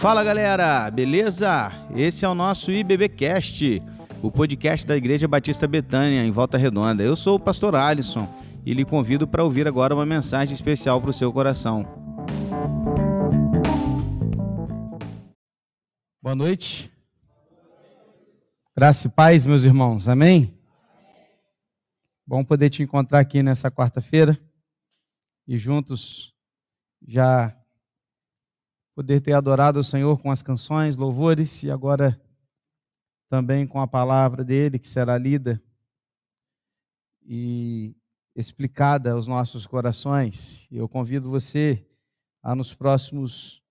Fala galera, beleza? Esse é o nosso IBBcast, o podcast da Igreja Batista Betânia, em Volta Redonda. Eu sou o pastor Alisson e lhe convido para ouvir agora uma mensagem especial para o seu coração. Boa noite. Graça e paz, meus irmãos. Amém? Bom poder te encontrar aqui nessa quarta-feira e juntos já poder ter adorado o Senhor com as canções, louvores e agora também com a palavra dele que será lida e explicada aos nossos corações. Eu convido você a nos próximos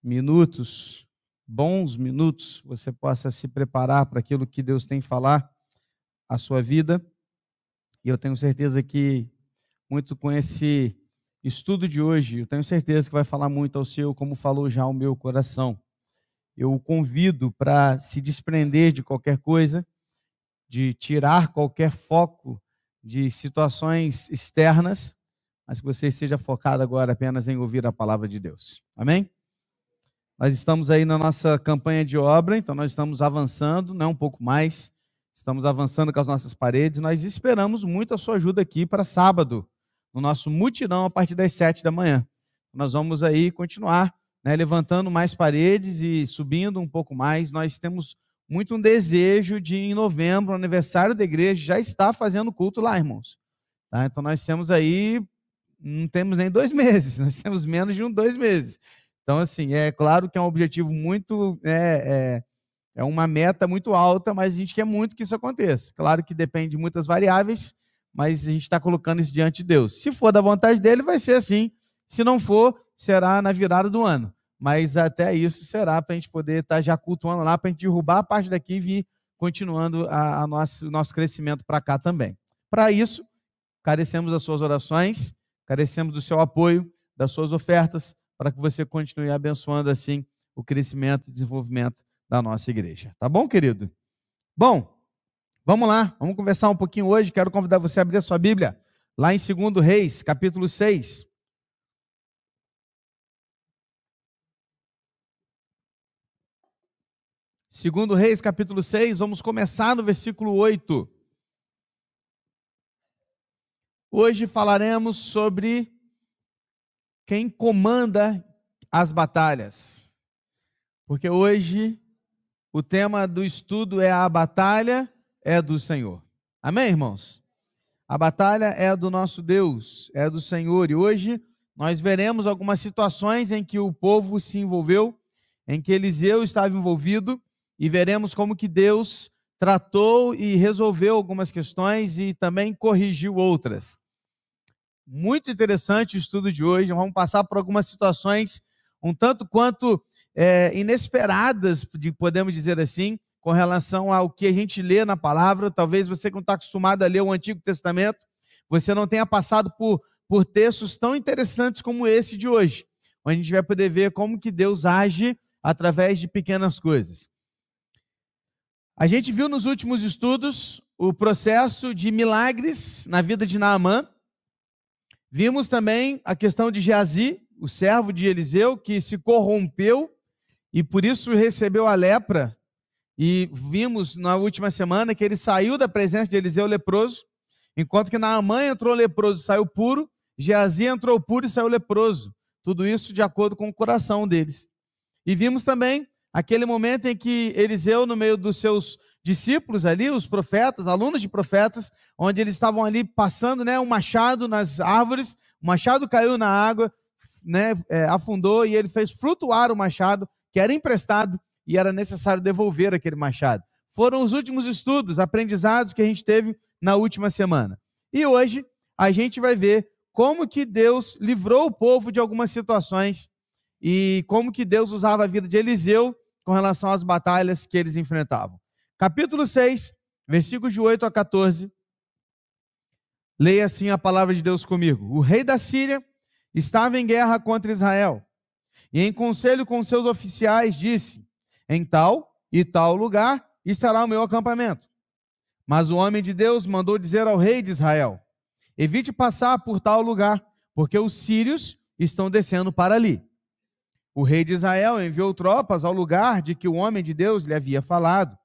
minutos, bons minutos, você possa se preparar para aquilo que Deus tem a falar à sua vida. E eu tenho certeza que muito com esse estudo de hoje, eu tenho certeza que vai falar muito ao seu, como falou já o meu coração. Eu o convido para se desprender de qualquer coisa, de tirar qualquer foco de situações externas, mas que você esteja focado agora apenas em ouvir a palavra de Deus. Amém? Nós estamos aí na nossa campanha de obra, então nós estamos avançando, né, um pouco mais. Estamos avançando com as nossas paredes. Nós esperamos muito a sua ajuda aqui para sábado, no nosso mutirão a partir das sete da manhã. Nós vamos aí continuar né, levantando mais paredes e subindo um pouco mais. Nós temos muito um desejo de, em novembro, aniversário da igreja, já estar fazendo culto lá, irmãos. Tá? Então nós temos aí, não temos nem dois meses, nós temos menos de um, dois meses. Então, assim, é claro que é um objetivo muito. É, é, é uma meta muito alta, mas a gente quer muito que isso aconteça. Claro que depende de muitas variáveis, mas a gente está colocando isso diante de Deus. Se for da vontade dele, vai ser assim. Se não for, será na virada do ano. Mas até isso será para a gente poder estar tá já cultuando lá, para a gente derrubar a parte daqui e vir continuando a, a nosso, o nosso crescimento para cá também. Para isso, carecemos das suas orações, carecemos do seu apoio, das suas ofertas, para que você continue abençoando assim o crescimento e desenvolvimento da nossa igreja. Tá bom, querido? Bom, Vamos lá, vamos conversar um pouquinho hoje. Quero convidar você a abrir a sua Bíblia, lá em 2 Reis, capítulo 6. Segundo Reis, capítulo 6, vamos começar no versículo 8. Hoje falaremos sobre quem comanda as batalhas. Porque hoje o tema do estudo é a batalha é do Senhor. Amém, irmãos? A batalha é do nosso Deus, é do Senhor. E hoje nós veremos algumas situações em que o povo se envolveu, em que Eliseu estava envolvido, e veremos como que Deus tratou e resolveu algumas questões e também corrigiu outras. Muito interessante o estudo de hoje. Vamos passar por algumas situações um tanto quanto é, inesperadas, podemos dizer assim, com relação ao que a gente lê na palavra. Talvez você que não está acostumado a ler o Antigo Testamento, você não tenha passado por, por textos tão interessantes como esse de hoje, onde a gente vai poder ver como que Deus age através de pequenas coisas. A gente viu nos últimos estudos o processo de milagres na vida de Naamã. Vimos também a questão de Geazi, o servo de Eliseu, que se corrompeu e por isso recebeu a lepra e vimos na última semana que ele saiu da presença de Eliseu leproso, enquanto que Naamã entrou leproso e saiu puro, Geazi entrou puro e saiu leproso. Tudo isso de acordo com o coração deles. E vimos também aquele momento em que Eliseu, no meio dos seus discípulos ali, os profetas, alunos de profetas, onde eles estavam ali passando né, um machado nas árvores, o machado caiu na água, né, é, afundou e ele fez flutuar o machado que era emprestado e era necessário devolver aquele machado. Foram os últimos estudos, aprendizados que a gente teve na última semana. E hoje a gente vai ver como que Deus livrou o povo de algumas situações e como que Deus usava a vida de Eliseu com relação às batalhas que eles enfrentavam. Capítulo 6, versículos de 8 a 14. Leia assim a palavra de Deus comigo. O rei da Síria estava em guerra contra Israel e em conselho com seus oficiais disse: em tal e tal lugar estará o meu acampamento. Mas o homem de Deus mandou dizer ao rei de Israel: Evite passar por tal lugar, porque os sírios estão descendo para ali. o rei de Israel enviou tropas ao lugar de que o homem de Deus lhe havia falado,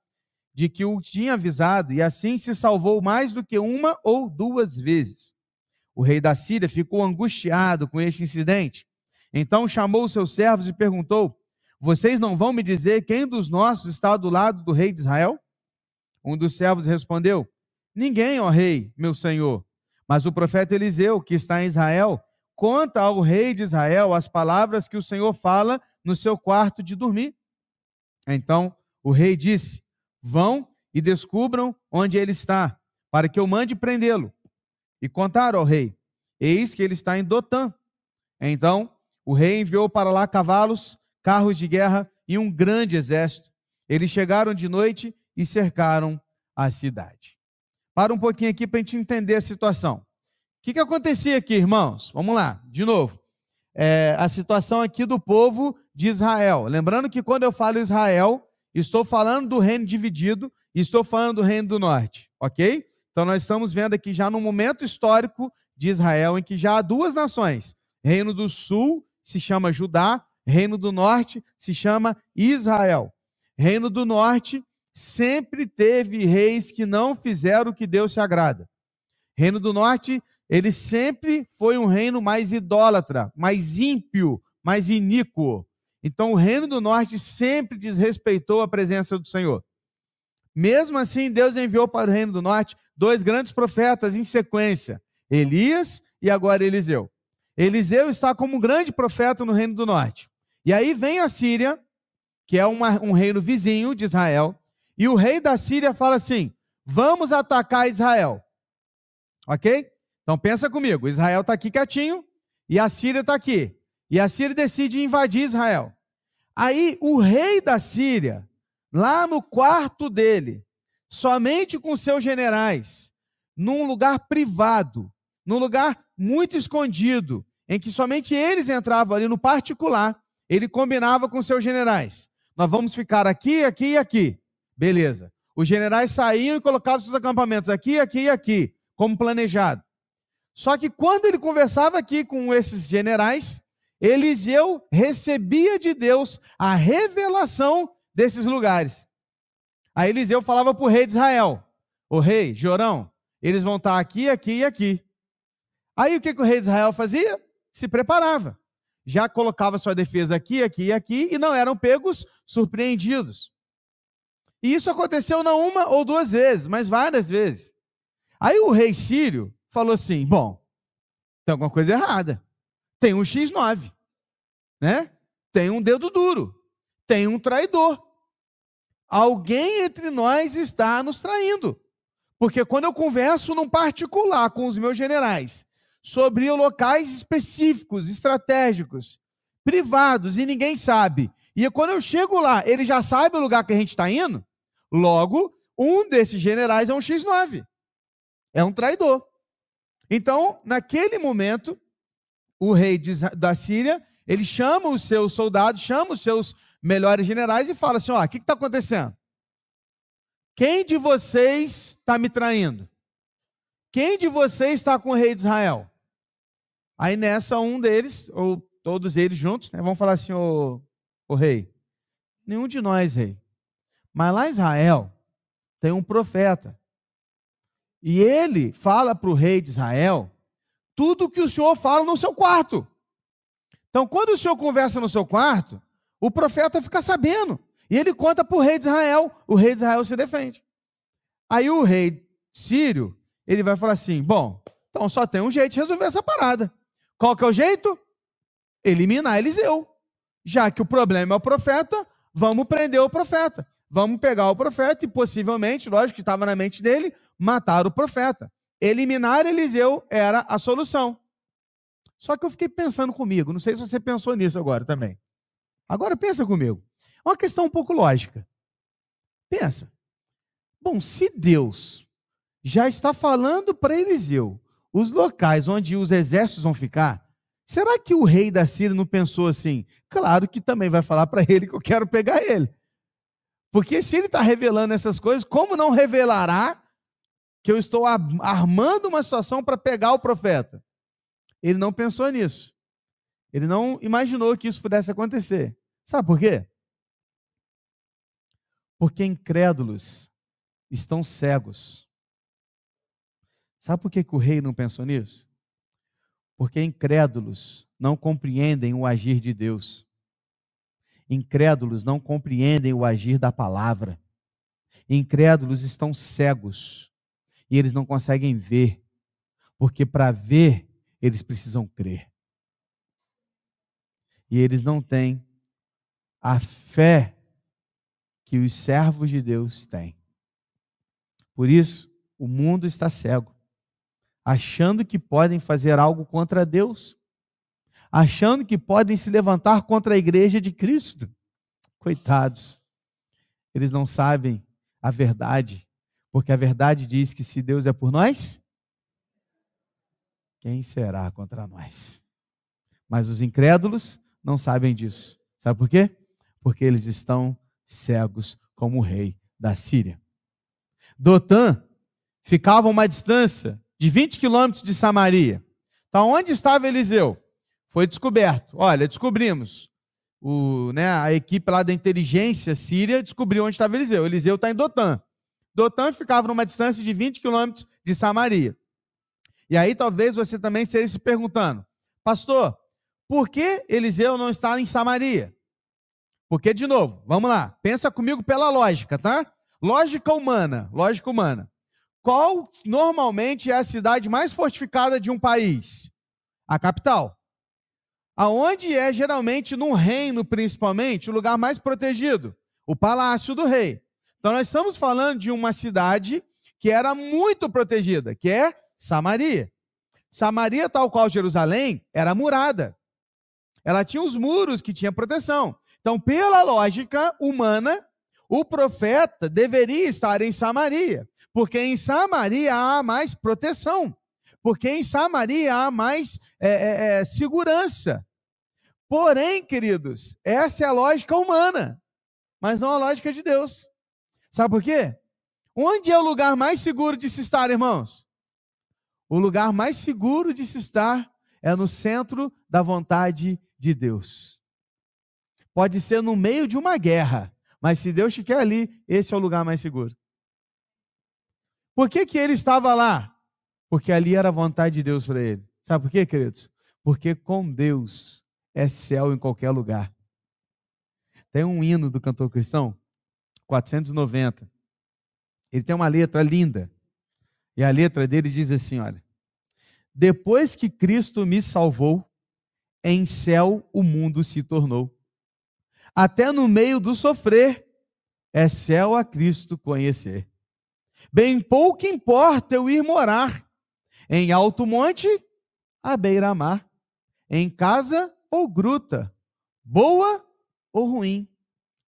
de que o tinha avisado, e assim se salvou mais do que uma ou duas vezes. O rei da Síria ficou angustiado com este incidente. Então chamou seus servos e perguntou: Vocês não vão me dizer quem dos nossos está do lado do rei de Israel? Um dos servos respondeu: Ninguém, ó rei, meu senhor. Mas o profeta Eliseu, que está em Israel, conta ao rei de Israel as palavras que o Senhor fala no seu quarto de dormir. Então o rei disse: Vão e descubram onde ele está, para que eu mande prendê-lo. E contaram ao rei: Eis que ele está em Dotã. Então o rei enviou para lá cavalos, carros de guerra e um grande exército. Eles chegaram de noite e cercaram a cidade. Para um pouquinho aqui para a gente entender a situação. O que, que acontecia aqui, irmãos? Vamos lá, de novo. É, a situação aqui do povo de Israel. Lembrando que quando eu falo Israel, estou falando do reino dividido estou falando do reino do norte, ok? Então nós estamos vendo aqui já no momento histórico de Israel em que já há duas nações. Reino do sul se chama Judá, reino do norte se chama Israel. Reino do norte sempre teve reis que não fizeram o que Deus se agrada. Reino do norte, ele sempre foi um reino mais idólatra, mais ímpio, mais iníquo. Então o reino do norte sempre desrespeitou a presença do Senhor. Mesmo assim, Deus enviou para o reino do norte dois grandes profetas em sequência, Elias e agora Eliseu. Eliseu está como um grande profeta no reino do norte. E aí vem a Síria, que é uma, um reino vizinho de Israel, e o rei da Síria fala assim: vamos atacar Israel. Ok? Então pensa comigo: Israel está aqui quietinho e a Síria está aqui. E a Síria decide invadir Israel. Aí o rei da Síria, lá no quarto dele, somente com seus generais, num lugar privado, num lugar muito escondido, em que somente eles entravam ali no particular, ele combinava com seus generais. Nós vamos ficar aqui, aqui e aqui. Beleza. Os generais saíam e colocavam seus acampamentos aqui, aqui e aqui, como planejado. Só que quando ele conversava aqui com esses generais, Eliseu recebia de Deus a revelação desses lugares. Aí Eliseu falava para o rei de Israel: O rei, Jorão, eles vão estar aqui, aqui e aqui. Aí o que, que o rei de Israel fazia? Se preparava. Já colocava sua defesa aqui, aqui e aqui, e não eram pegos surpreendidos. E isso aconteceu não uma ou duas vezes, mas várias vezes. Aí o rei sírio falou assim: bom, tem alguma coisa errada. Tem um X9, né? Tem um dedo duro, tem um traidor. Alguém entre nós está nos traindo. Porque quando eu converso num particular com os meus generais sobre locais específicos, estratégicos, privados, e ninguém sabe. E quando eu chego lá, ele já sabe o lugar que a gente está indo. Logo, um desses generais é um X9. É um traidor. Então, naquele momento, o rei da Síria, ele chama os seus soldados, chama os seus melhores generais e fala assim: ó, o que está acontecendo? Quem de vocês está me traindo? Quem de vocês está com o rei de Israel? Aí nessa, um deles, ou todos eles juntos, né, vão falar assim: ô, rei, nenhum de nós, rei. Mas lá em Israel tem um profeta. E ele fala para o rei de Israel tudo que o senhor fala no seu quarto. Então, quando o senhor conversa no seu quarto, o profeta fica sabendo. E ele conta para o rei de Israel. O rei de Israel se defende. Aí o rei sírio, ele vai falar assim: bom, então só tem um jeito de resolver essa parada. Qual que é o jeito? Eliminar Eliseu. Já que o problema é o profeta, vamos prender o profeta. Vamos pegar o profeta e possivelmente, lógico que estava na mente dele, matar o profeta. Eliminar Eliseu era a solução. Só que eu fiquei pensando comigo, não sei se você pensou nisso agora também. Agora pensa comigo. É uma questão um pouco lógica. Pensa. Bom, se Deus já está falando para Eliseu os locais onde os exércitos vão ficar, será que o rei da Síria não pensou assim? Claro que também vai falar para ele que eu quero pegar ele. Porque se ele está revelando essas coisas, como não revelará que eu estou armando uma situação para pegar o profeta? Ele não pensou nisso. Ele não imaginou que isso pudesse acontecer. Sabe por quê? Porque incrédulos estão cegos. Sabe por que, que o rei não pensou nisso? Porque incrédulos não compreendem o agir de Deus. Incrédulos não compreendem o agir da palavra. Incrédulos estão cegos e eles não conseguem ver, porque para ver eles precisam crer. E eles não têm a fé que os servos de Deus têm. Por isso, o mundo está cego, achando que podem fazer algo contra Deus, achando que podem se levantar contra a igreja de Cristo. Coitados, eles não sabem a verdade, porque a verdade diz que se Deus é por nós, quem será contra nós? Mas os incrédulos não sabem disso. Sabe por quê? Porque eles estão cegos como o rei da Síria. Dotã ficava a uma distância de 20 quilômetros de Samaria. Então, onde estava Eliseu? Foi descoberto. Olha, descobrimos. O, né, a equipe lá da inteligência síria descobriu onde estava Eliseu. Eliseu está em Dotã. Dotã ficava numa distância de 20 quilômetros de Samaria. E aí talvez você também esteja se perguntando, pastor, por que Eliseu não está em Samaria? Porque, de novo, vamos lá, pensa comigo pela lógica, tá? Lógica humana, lógica humana. Qual normalmente é a cidade mais fortificada de um país? A capital. Aonde é geralmente num reino, principalmente, o lugar mais protegido? O palácio do rei. Então nós estamos falando de uma cidade que era muito protegida, que é Samaria. Samaria, tal qual Jerusalém, era murada. Ela tinha os muros que tinha proteção. Então, pela lógica humana, o profeta deveria estar em Samaria, porque em Samaria há mais proteção, porque em Samaria há mais é, é, é, segurança. Porém, queridos, essa é a lógica humana, mas não a lógica de Deus. Sabe por quê? Onde é o lugar mais seguro de se estar, irmãos? O lugar mais seguro de se estar é no centro da vontade de Deus. Pode ser no meio de uma guerra, mas se Deus te quer ali, esse é o lugar mais seguro. Por que, que ele estava lá? Porque ali era a vontade de Deus para ele. Sabe por quê, queridos? Porque com Deus é céu em qualquer lugar. Tem um hino do cantor cristão, 490. Ele tem uma letra linda. E a letra dele diz assim: olha. Depois que Cristo me salvou, em céu o mundo se tornou até no meio do sofrer, é céu a Cristo conhecer. Bem pouco importa eu ir morar em alto monte, à beira-mar, em casa ou gruta, boa ou ruim,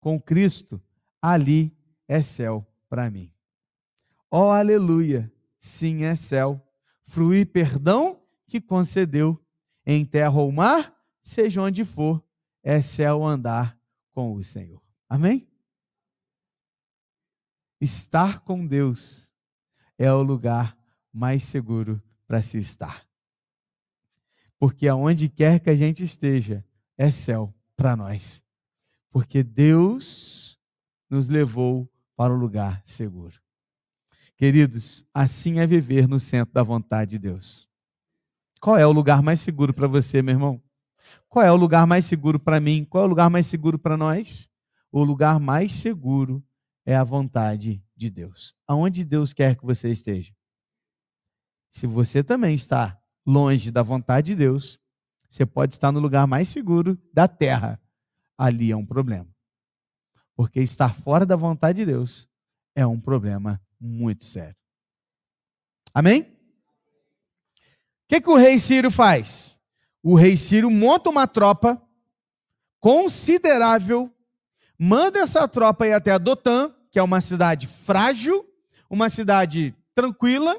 com Cristo, ali é céu para mim. Oh, aleluia, sim é céu, fruir perdão que concedeu, em terra ou mar, seja onde for, é céu andar com o Senhor. Amém? Estar com Deus é o lugar mais seguro para se estar. Porque aonde quer que a gente esteja, é céu para nós. Porque Deus nos levou para o lugar seguro. Queridos, assim é viver no centro da vontade de Deus. Qual é o lugar mais seguro para você, meu irmão? Qual é o lugar mais seguro para mim? Qual é o lugar mais seguro para nós? O lugar mais seguro é a vontade de Deus. Aonde Deus quer que você esteja. Se você também está longe da vontade de Deus, você pode estar no lugar mais seguro da terra. Ali é um problema. Porque estar fora da vontade de Deus é um problema muito sério. Amém? O que, que o rei Ciro faz? o rei Ciro monta uma tropa considerável, manda essa tropa ir até a Dotã, que é uma cidade frágil, uma cidade tranquila,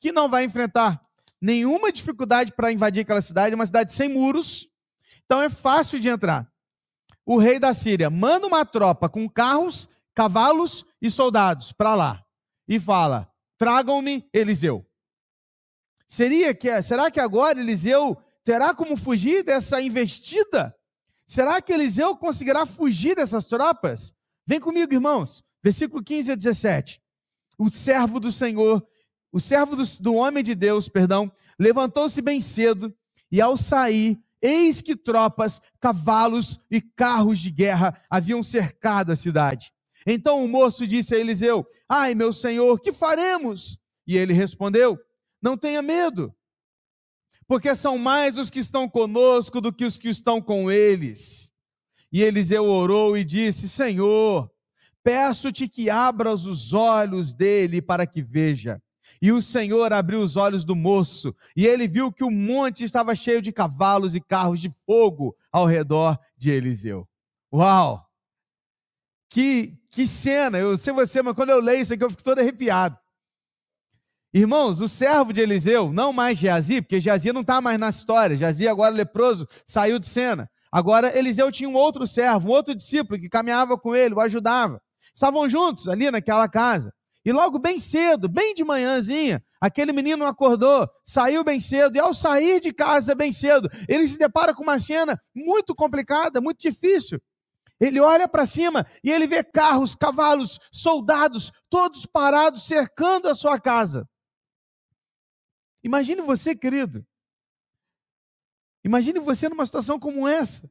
que não vai enfrentar nenhuma dificuldade para invadir aquela cidade, uma cidade sem muros, então é fácil de entrar. O rei da Síria manda uma tropa com carros, cavalos e soldados para lá e fala: tragam-me Eliseu. Seria que será que agora Eliseu terá como fugir dessa investida? Será que Eliseu conseguirá fugir dessas tropas? Vem comigo, irmãos. Versículo 15 a 17. O servo do Senhor, o servo do, do homem de Deus, perdão, levantou-se bem cedo e ao sair, eis que tropas, cavalos e carros de guerra haviam cercado a cidade. Então o moço disse a Eliseu: Ai, meu senhor, que faremos? E ele respondeu: Não tenha medo, porque são mais os que estão conosco do que os que estão com eles. E Eliseu orou e disse: Senhor, peço-te que abras os olhos dele para que veja. E o Senhor abriu os olhos do moço, e ele viu que o monte estava cheio de cavalos e carros de fogo ao redor de Eliseu. Uau! Que, que cena! Eu sei você, mas quando eu leio isso aqui eu fico todo arrepiado. Irmãos, o servo de Eliseu, não mais Geazi, porque Geazi não está mais na história, Geazi agora leproso, saiu de cena. Agora Eliseu tinha um outro servo, um outro discípulo que caminhava com ele, o ajudava. Estavam juntos ali naquela casa. E logo bem cedo, bem de manhãzinha, aquele menino acordou, saiu bem cedo, e ao sair de casa bem cedo, ele se depara com uma cena muito complicada, muito difícil. Ele olha para cima e ele vê carros, cavalos, soldados, todos parados cercando a sua casa. Imagine você, querido. Imagine você numa situação como essa.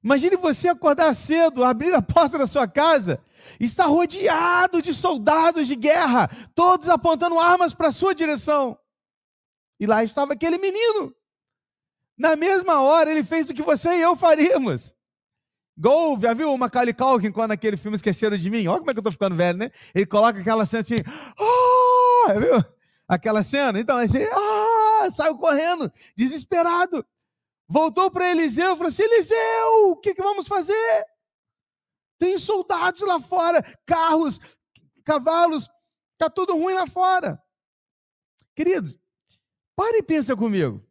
Imagine você acordar cedo, abrir a porta da sua casa, estar rodeado de soldados de guerra, todos apontando armas para a sua direção. E lá estava aquele menino. Na mesma hora, ele fez o que você e eu faríamos. Gol, já viu o Macaulay Culkin quando aquele filme Esqueceram de Mim? Olha como é que eu estou ficando velho, né? Ele coloca aquela cena assim, oh! viu? Aquela cena? Então, assim, ah, saiu correndo, desesperado. Voltou para Eliseu e falou assim: Eliseu, o que, que vamos fazer? Tem soldados lá fora, carros, cavalos, está tudo ruim lá fora. Queridos, pare e pensa comigo.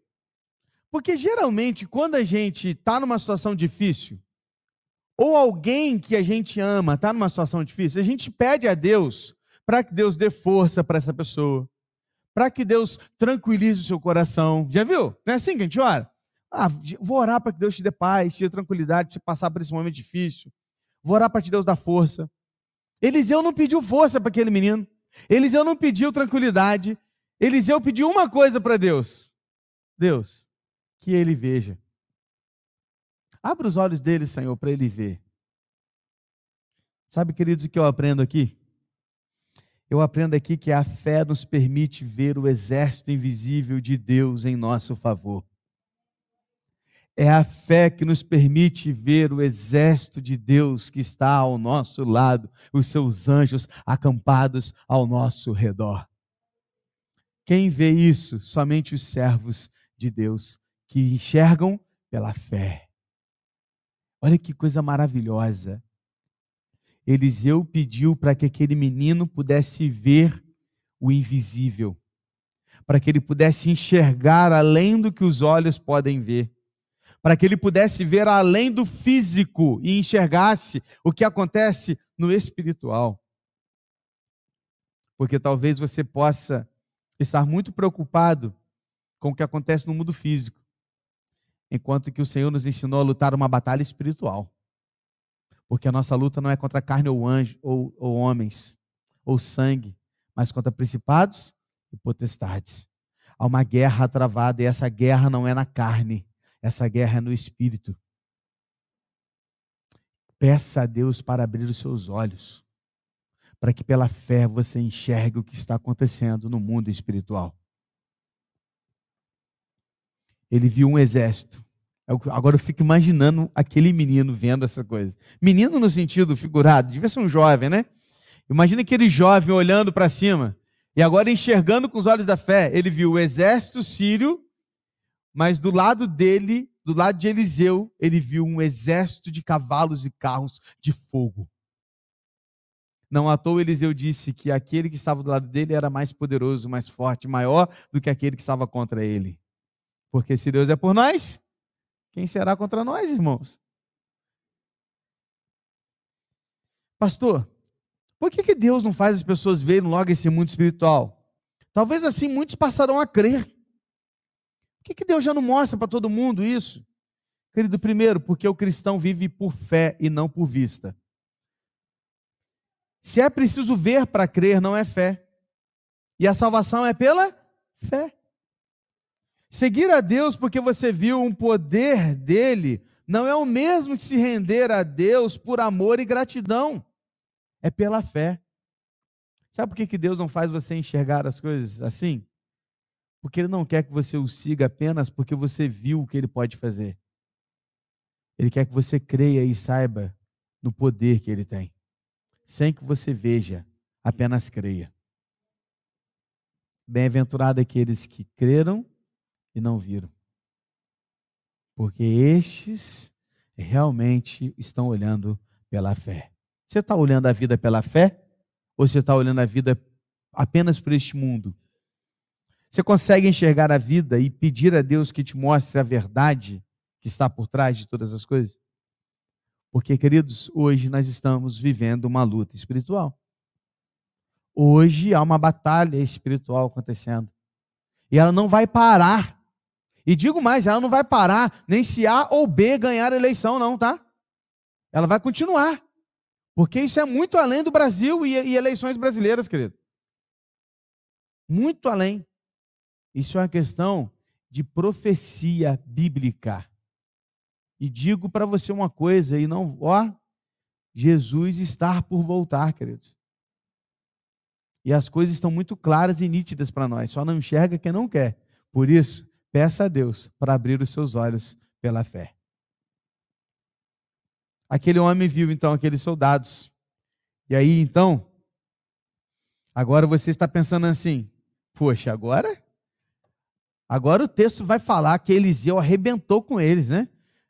Porque geralmente, quando a gente está numa situação difícil, ou alguém que a gente ama está numa situação difícil, a gente pede a Deus para que Deus dê força para essa pessoa, para que Deus tranquilize o seu coração. Já viu? Não é assim que a gente ora? Ah, vou orar para que Deus te dê paz, te dê tranquilidade, te passar por esse momento difícil. Vou orar para que Deus dê força. Eliseu não pediu força para aquele menino. Eliseu não pediu tranquilidade. Eliseu pediu uma coisa para Deus: Deus, que ele veja. Abra os olhos dele, Senhor, para ele ver. Sabe, queridos, o que eu aprendo aqui? Eu aprendo aqui que a fé nos permite ver o exército invisível de Deus em nosso favor. É a fé que nos permite ver o exército de Deus que está ao nosso lado, os seus anjos acampados ao nosso redor. Quem vê isso? Somente os servos de Deus que enxergam pela fé. Olha que coisa maravilhosa. Eliseu pediu para que aquele menino pudesse ver o invisível, para que ele pudesse enxergar além do que os olhos podem ver, para que ele pudesse ver além do físico e enxergasse o que acontece no espiritual. Porque talvez você possa estar muito preocupado com o que acontece no mundo físico, enquanto que o Senhor nos ensinou a lutar uma batalha espiritual. Porque a nossa luta não é contra carne ou anjo, ou, ou homens, ou sangue, mas contra principados e potestades. Há uma guerra travada e essa guerra não é na carne, essa guerra é no espírito. Peça a Deus para abrir os seus olhos, para que pela fé você enxergue o que está acontecendo no mundo espiritual. Ele viu um exército Agora eu fico imaginando aquele menino vendo essa coisa. Menino no sentido figurado, devia ser um jovem, né? Imagina aquele jovem olhando para cima e agora enxergando com os olhos da fé. Ele viu o exército sírio, mas do lado dele, do lado de Eliseu, ele viu um exército de cavalos e carros de fogo. Não à toa Eliseu disse que aquele que estava do lado dele era mais poderoso, mais forte, maior do que aquele que estava contra ele. Porque se Deus é por nós, quem será contra nós, irmãos? Pastor, por que, que Deus não faz as pessoas verem logo esse mundo espiritual? Talvez assim muitos passarão a crer. Por que, que Deus já não mostra para todo mundo isso? Querido, primeiro, porque o cristão vive por fé e não por vista. Se é preciso ver para crer, não é fé. E a salvação é pela fé. Seguir a Deus porque você viu um poder dele não é o mesmo que se render a Deus por amor e gratidão. É pela fé. Sabe por que, que Deus não faz você enxergar as coisas assim? Porque Ele não quer que você o siga apenas porque você viu o que Ele pode fazer. Ele quer que você creia e saiba no poder que Ele tem, sem que você veja, apenas creia. Bem-aventurado aqueles que creram e não viram, porque estes realmente estão olhando pela fé. Você está olhando a vida pela fé? Ou você está olhando a vida apenas por este mundo? Você consegue enxergar a vida e pedir a Deus que te mostre a verdade que está por trás de todas as coisas? Porque, queridos, hoje nós estamos vivendo uma luta espiritual. Hoje há uma batalha espiritual acontecendo. E ela não vai parar. E digo mais, ela não vai parar nem se A ou B ganhar a eleição, não, tá? Ela vai continuar. Porque isso é muito além do Brasil e, e eleições brasileiras, querido. Muito além. Isso é uma questão de profecia bíblica. E digo para você uma coisa, e não, ó, Jesus está por voltar, queridos. E as coisas estão muito claras e nítidas para nós, só não enxerga quem não quer. Por isso, peça a Deus para abrir os seus olhos pela fé. Aquele homem viu então aqueles soldados. E aí então, agora você está pensando assim: poxa, agora? Agora o texto vai falar que Eliseu arrebentou com eles, né?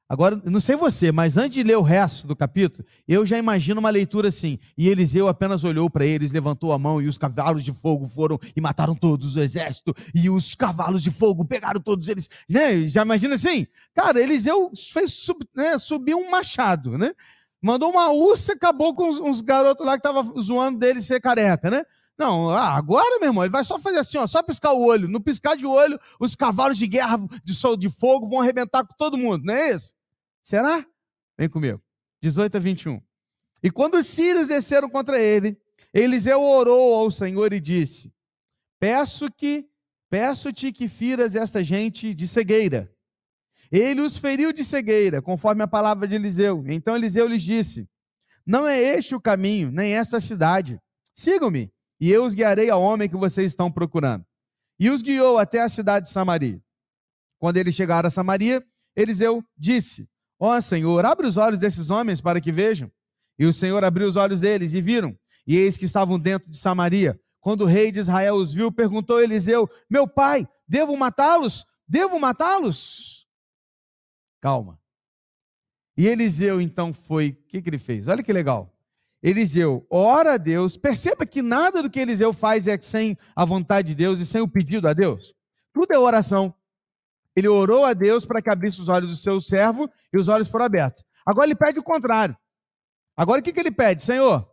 Agora, não sei você, mas antes de ler o resto do capítulo, eu já imagino uma leitura assim. E Eliseu apenas olhou para eles, levantou a mão, e os cavalos de fogo foram e mataram todos o exército. E os cavalos de fogo pegaram todos eles. Né? Já imagina assim? Cara, Eliseu fez sub, né, subir um machado, né? Mandou uma ursa, acabou com uns, garotos lá que estavam zoando dele ser careca, né? Não, ah, agora, meu irmão, ele vai só fazer assim, ó, só piscar o olho. No piscar de olho, os cavalos de guerra de, sol, de fogo vão arrebentar com todo mundo, não é isso? Será? Vem comigo. 18 a 21. E quando os sírios desceram contra ele, Eliseu orou ao Senhor e disse: Peço que peço-te que firas esta gente de cegueira. Ele os feriu de cegueira, conforme a palavra de Eliseu. Então Eliseu lhes disse: Não é este o caminho, nem esta cidade. Sigam-me, e eu os guiarei ao homem que vocês estão procurando. E os guiou até a cidade de Samaria. Quando eles chegaram a Samaria, Eliseu disse: Ó oh, Senhor, abre os olhos desses homens para que vejam. E o Senhor abriu os olhos deles e viram. E eis que estavam dentro de Samaria. Quando o rei de Israel os viu, perguntou Eliseu: Meu pai, devo matá-los? Devo matá-los? Calma. E Eliseu então foi, o que, que ele fez? Olha que legal. Eliseu ora a Deus, perceba que nada do que Eliseu faz é sem a vontade de Deus e sem o pedido a Deus. Tudo é oração. Ele orou a Deus para que abrisse os olhos do seu servo e os olhos foram abertos. Agora ele pede o contrário. Agora o que, que ele pede? Senhor,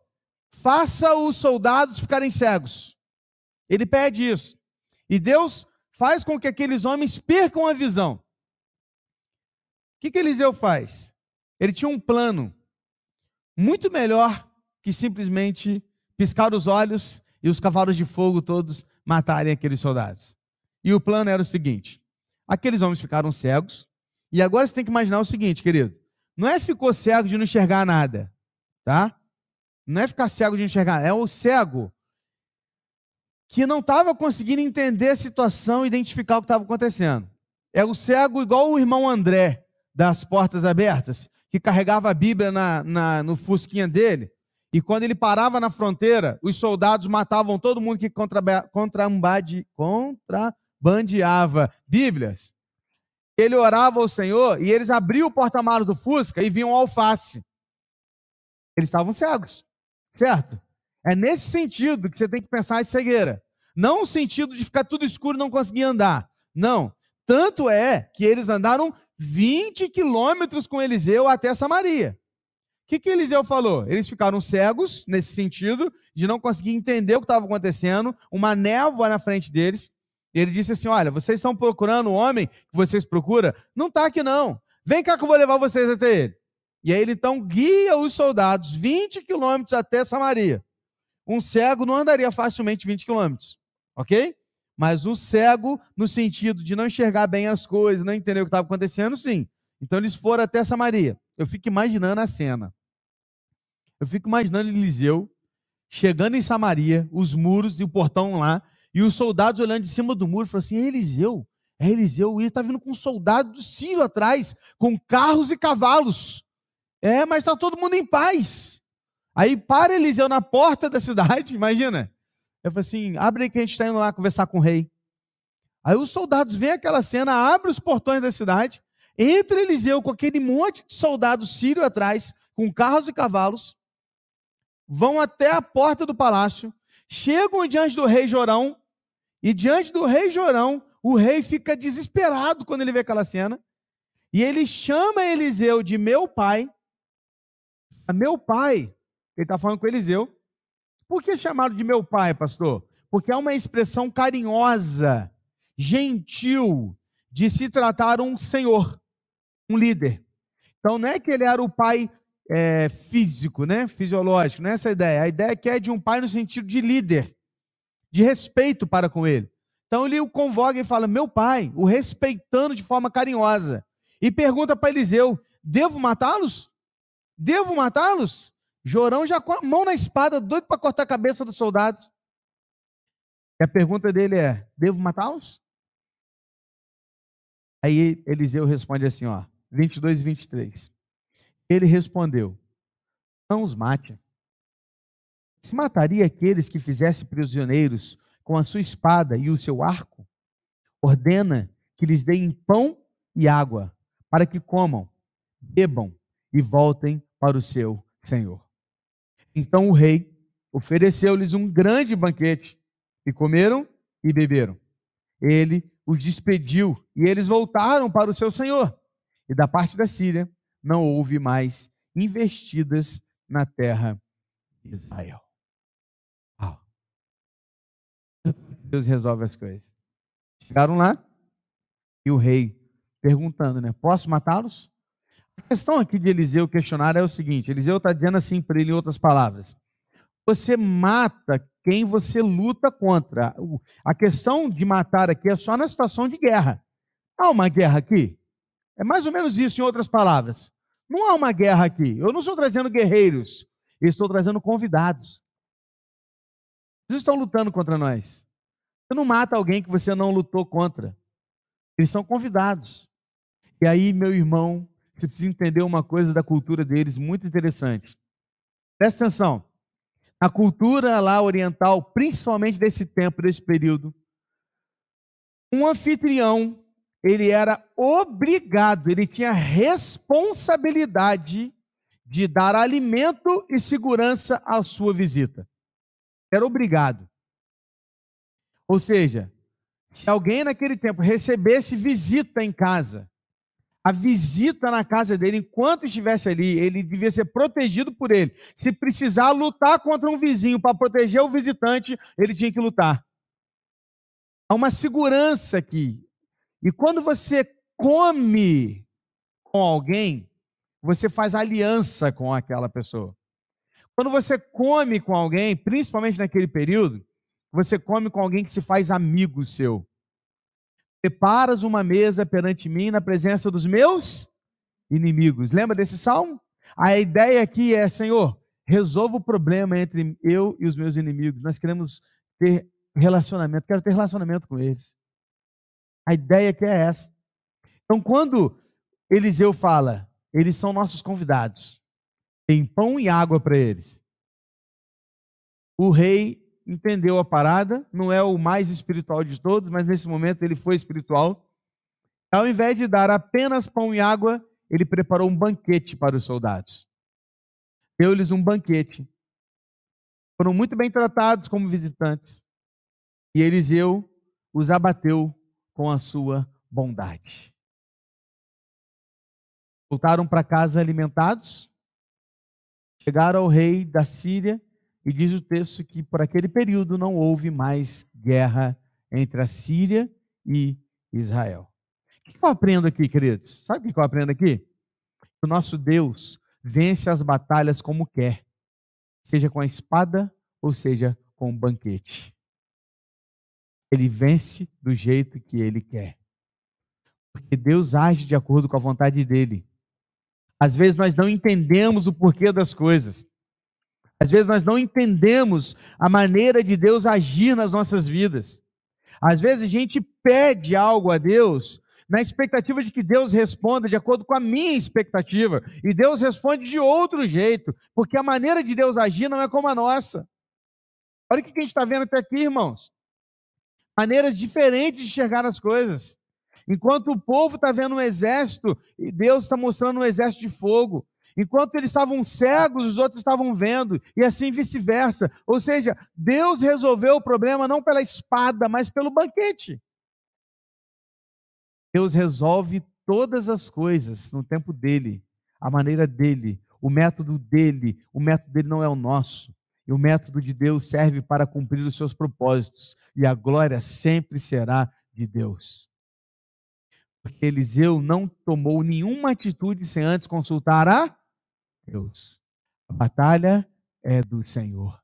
faça os soldados ficarem cegos. Ele pede isso. E Deus faz com que aqueles homens percam a visão. O que, que Eliseu faz? Ele tinha um plano muito melhor que simplesmente piscar os olhos e os cavalos de fogo todos matarem aqueles soldados. E o plano era o seguinte: Aqueles homens ficaram cegos. E agora você tem que imaginar o seguinte, querido. Não é ficou cego de não enxergar nada, tá? Não é ficar cego de enxergar, é o cego que não estava conseguindo entender a situação e identificar o que estava acontecendo. É o cego igual o irmão André, das portas abertas, que carregava a Bíblia na, na, no fusquinha dele, e quando ele parava na fronteira, os soldados matavam todo mundo que contra, contra, contra, bandeava Bíblias, ele orava ao Senhor e eles abriam o porta-malas do Fusca e viam alface. Eles estavam cegos, certo? É nesse sentido que você tem que pensar em cegueira. Não o sentido de ficar tudo escuro e não conseguir andar. Não. Tanto é que eles andaram 20 quilômetros com Eliseu até Samaria. Que, que Eliseu falou? Eles ficaram cegos, nesse sentido, de não conseguir entender o que estava acontecendo, uma névoa na frente deles, Ele disse assim: Olha, vocês estão procurando o homem que vocês procuram? Não está aqui não. Vem cá que eu vou levar vocês até ele. E aí ele então guia os soldados 20 quilômetros até Samaria. Um cego não andaria facilmente 20 quilômetros, ok? Mas o cego, no sentido de não enxergar bem as coisas, não entender o que estava acontecendo, sim. Então eles foram até Samaria. Eu fico imaginando a cena. Eu fico imaginando Eliseu chegando em Samaria, os muros e o portão lá, e os soldados olhando de cima do muro, falando assim: é Eliseu, é Eliseu, ele está vindo com um soldado do Sírio atrás, com carros e cavalos. É, mas está todo mundo em paz. Aí para Eliseu na porta da cidade, imagina. Eu falei assim: abre aí que a gente está indo lá conversar com o rei. Aí os soldados veem aquela cena, abrem os portões da cidade, entra Eliseu com aquele monte de soldados sírio atrás, com carros e cavalos, vão até a porta do palácio, chegam diante do rei Jorão, e diante do rei Jorão, o rei fica desesperado quando ele vê aquela cena, e ele chama Eliseu de meu pai, meu pai, ele está falando com Eliseu. Por que chamado de meu pai, pastor? Porque é uma expressão carinhosa, gentil, de se tratar um senhor, um líder. Então não é que ele era o pai é, físico, né? fisiológico, não é essa a ideia. A ideia é que é de um pai no sentido de líder, de respeito para com ele. Então ele o convoca e fala: Meu pai, o respeitando de forma carinhosa. E pergunta para Eliseu: Devo matá-los? Devo matá-los? Jorão já com a mão na espada, doido para cortar a cabeça dos soldados. E a pergunta dele é: Devo matá-los? Aí Eliseu responde assim, ó, 22 e 23. Ele respondeu: Não os mate. Se mataria aqueles que fizesse prisioneiros com a sua espada e o seu arco? Ordena que lhes deem pão e água, para que comam, bebam e voltem para o seu senhor. Então o rei ofereceu-lhes um grande banquete, e comeram e beberam. Ele os despediu e eles voltaram para o seu senhor. E da parte da Síria não houve mais investidas na terra de Israel. Deus resolve as coisas. Chegaram lá e o rei perguntando, né? Posso matá-los? A questão aqui de Eliseu questionar é o seguinte: Eliseu está dizendo assim para ele em outras palavras. Você mata quem você luta contra. A questão de matar aqui é só na situação de guerra. Há uma guerra aqui? É mais ou menos isso, em outras palavras. Não há uma guerra aqui. Eu não estou trazendo guerreiros, eu estou trazendo convidados. Eles estão lutando contra nós. Você não mata alguém que você não lutou contra. Eles são convidados. E aí, meu irmão, você precisa entender uma coisa da cultura deles muito interessante. Presta atenção. A cultura lá oriental, principalmente desse tempo, desse período, um anfitrião, ele era obrigado, ele tinha responsabilidade de dar alimento e segurança à sua visita. Era obrigado. Ou seja, se alguém naquele tempo recebesse visita em casa, a visita na casa dele, enquanto estivesse ali, ele devia ser protegido por ele. Se precisar lutar contra um vizinho para proteger o visitante, ele tinha que lutar. Há uma segurança aqui. E quando você come com alguém, você faz aliança com aquela pessoa. Quando você come com alguém, principalmente naquele período, você come com alguém que se faz amigo seu. Preparas uma mesa perante mim na presença dos meus inimigos. Lembra desse salmo? A ideia aqui é, Senhor, resolva o problema entre eu e os meus inimigos. Nós queremos ter relacionamento, quero ter relacionamento com eles. A ideia aqui é essa. Então, quando Eliseu fala, eles são nossos convidados, tem pão e água para eles. O rei entendeu a parada, não é o mais espiritual de todos, mas nesse momento ele foi espiritual. Ao invés de dar apenas pão e água, ele preparou um banquete para os soldados. Deu-lhes um banquete. Foram muito bem tratados como visitantes. E Eliseu os abateu com a sua bondade. Voltaram para casa alimentados, chegaram ao rei da Síria e diz o texto que por aquele período não houve mais guerra entre a Síria e Israel. O que eu aprendo aqui, queridos? Sabe o que eu aprendo aqui? O nosso Deus vence as batalhas como quer, seja com a espada ou seja com o banquete. Ele vence do jeito que ele quer. Porque Deus age de acordo com a vontade dele. Às vezes nós não entendemos o porquê das coisas. Às vezes nós não entendemos a maneira de Deus agir nas nossas vidas. Às vezes a gente pede algo a Deus na expectativa de que Deus responda de acordo com a minha expectativa. E Deus responde de outro jeito, porque a maneira de Deus agir não é como a nossa. Olha o que a gente está vendo até aqui, irmãos. Maneiras diferentes de enxergar as coisas. Enquanto o povo está vendo um exército, Deus está mostrando um exército de fogo. Enquanto eles estavam cegos, os outros estavam vendo, e assim vice-versa. Ou seja, Deus resolveu o problema não pela espada, mas pelo banquete. Deus resolve todas as coisas no tempo dele, a maneira dele, o método dele. O método dele não é o nosso. E o método de Deus serve para cumprir os seus propósitos. E a glória sempre será de Deus. Porque Eliseu não tomou nenhuma atitude sem antes consultar a Deus. A batalha é do Senhor.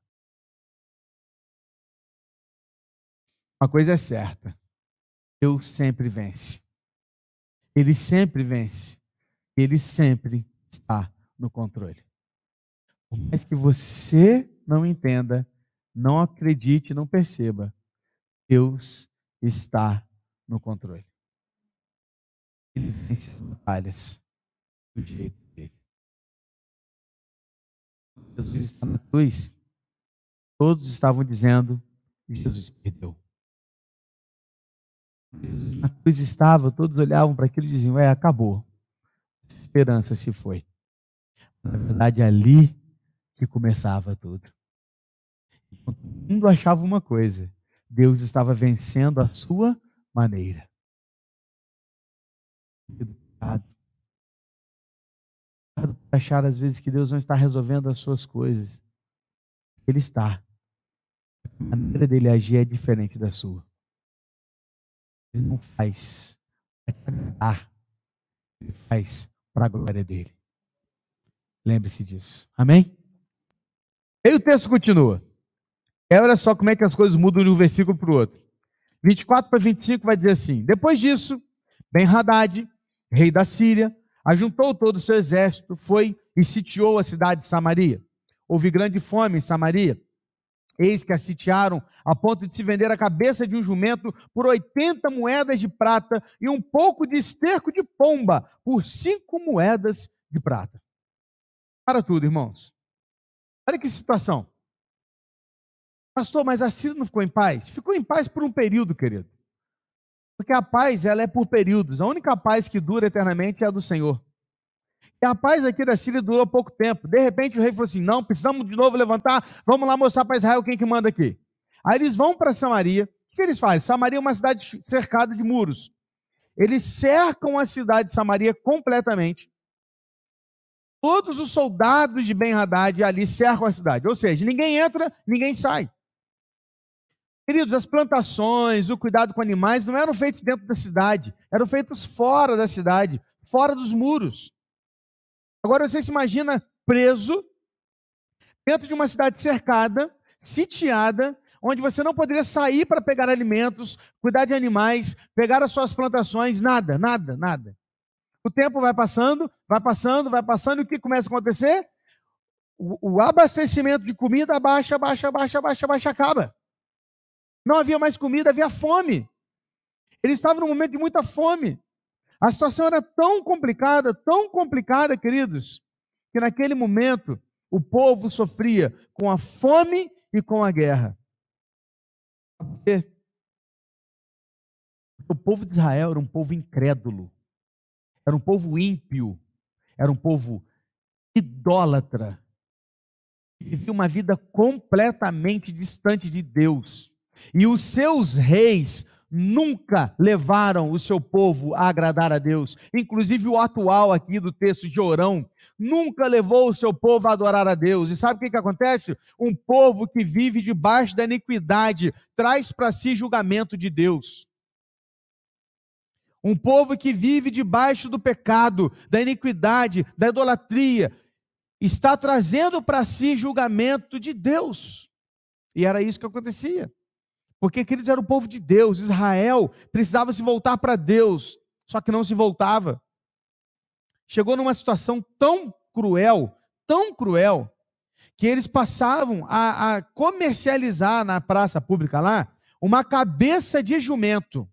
Uma coisa é certa: Deus sempre vence. Ele sempre vence. Ele sempre está no controle. Por mais que você não entenda, não acredite, não perceba, Deus está no controle. Ele vence as batalhas do jeito dele. Jesus está na cruz. Todos estavam dizendo: Jesus perdeu. Na cruz estava, todos olhavam para aquilo e diziam: É, acabou. A esperança se foi. Na verdade, ali que começava tudo. O mundo achava uma coisa: Deus estava vencendo a sua maneira. Educado. Achar às vezes que Deus não está resolvendo as suas coisas. Ele está. A maneira dele agir é diferente da sua. Ele não faz para. Ele faz para a glória dele. Lembre-se disso. Amém? E o texto continua. É, olha só como é que as coisas mudam de um versículo para o outro. 24 para 25 vai dizer assim: Depois disso, Ben-Hadad, rei da Síria, ajuntou todo o seu exército, foi e sitiou a cidade de Samaria. Houve grande fome em Samaria Eis que a sitiaram a ponto de se vender a cabeça de um jumento por 80 moedas de prata e um pouco de esterco de pomba por cinco moedas de prata. Para tudo, irmãos. Olha que situação. Pastor, mas a Síria não ficou em paz? Ficou em paz por um período, querido. Porque a paz, ela é por períodos. A única paz que dura eternamente é a do Senhor. E a paz aqui da Síria durou pouco tempo. De repente o rei falou assim: não, precisamos de novo levantar, vamos lá mostrar para Israel quem que manda aqui. Aí eles vão para Samaria. O que eles fazem? Samaria é uma cidade cercada de muros. Eles cercam a cidade de Samaria completamente. Todos os soldados de Ben-Hadad ali cercam a cidade. Ou seja, ninguém entra, ninguém sai. Queridos, as plantações, o cuidado com animais não eram feitos dentro da cidade, eram feitos fora da cidade, fora dos muros. Agora você se imagina preso dentro de uma cidade cercada, sitiada, onde você não poderia sair para pegar alimentos, cuidar de animais, pegar as suas plantações, nada, nada, nada. O tempo vai passando, vai passando, vai passando, e o que começa a acontecer? O, o abastecimento de comida baixa, baixa, baixa, baixa, baixa, acaba. Não havia mais comida, havia fome. Eles estavam num momento de muita fome. A situação era tão complicada, tão complicada, queridos, que naquele momento o povo sofria com a fome e com a guerra. Por quê? O povo de Israel era um povo incrédulo, era um povo ímpio, era um povo idólatra, vivia uma vida completamente distante de Deus. E os seus reis nunca levaram o seu povo a agradar a Deus. Inclusive o atual aqui do texto de Orão nunca levou o seu povo a adorar a Deus. E sabe o que, que acontece? Um povo que vive debaixo da iniquidade traz para si julgamento de Deus. Um povo que vive debaixo do pecado, da iniquidade, da idolatria, está trazendo para si julgamento de Deus. E era isso que acontecia. Porque, queridos, era o povo de Deus, Israel precisava se voltar para Deus, só que não se voltava. Chegou numa situação tão cruel, tão cruel, que eles passavam a, a comercializar na praça pública lá uma cabeça de jumento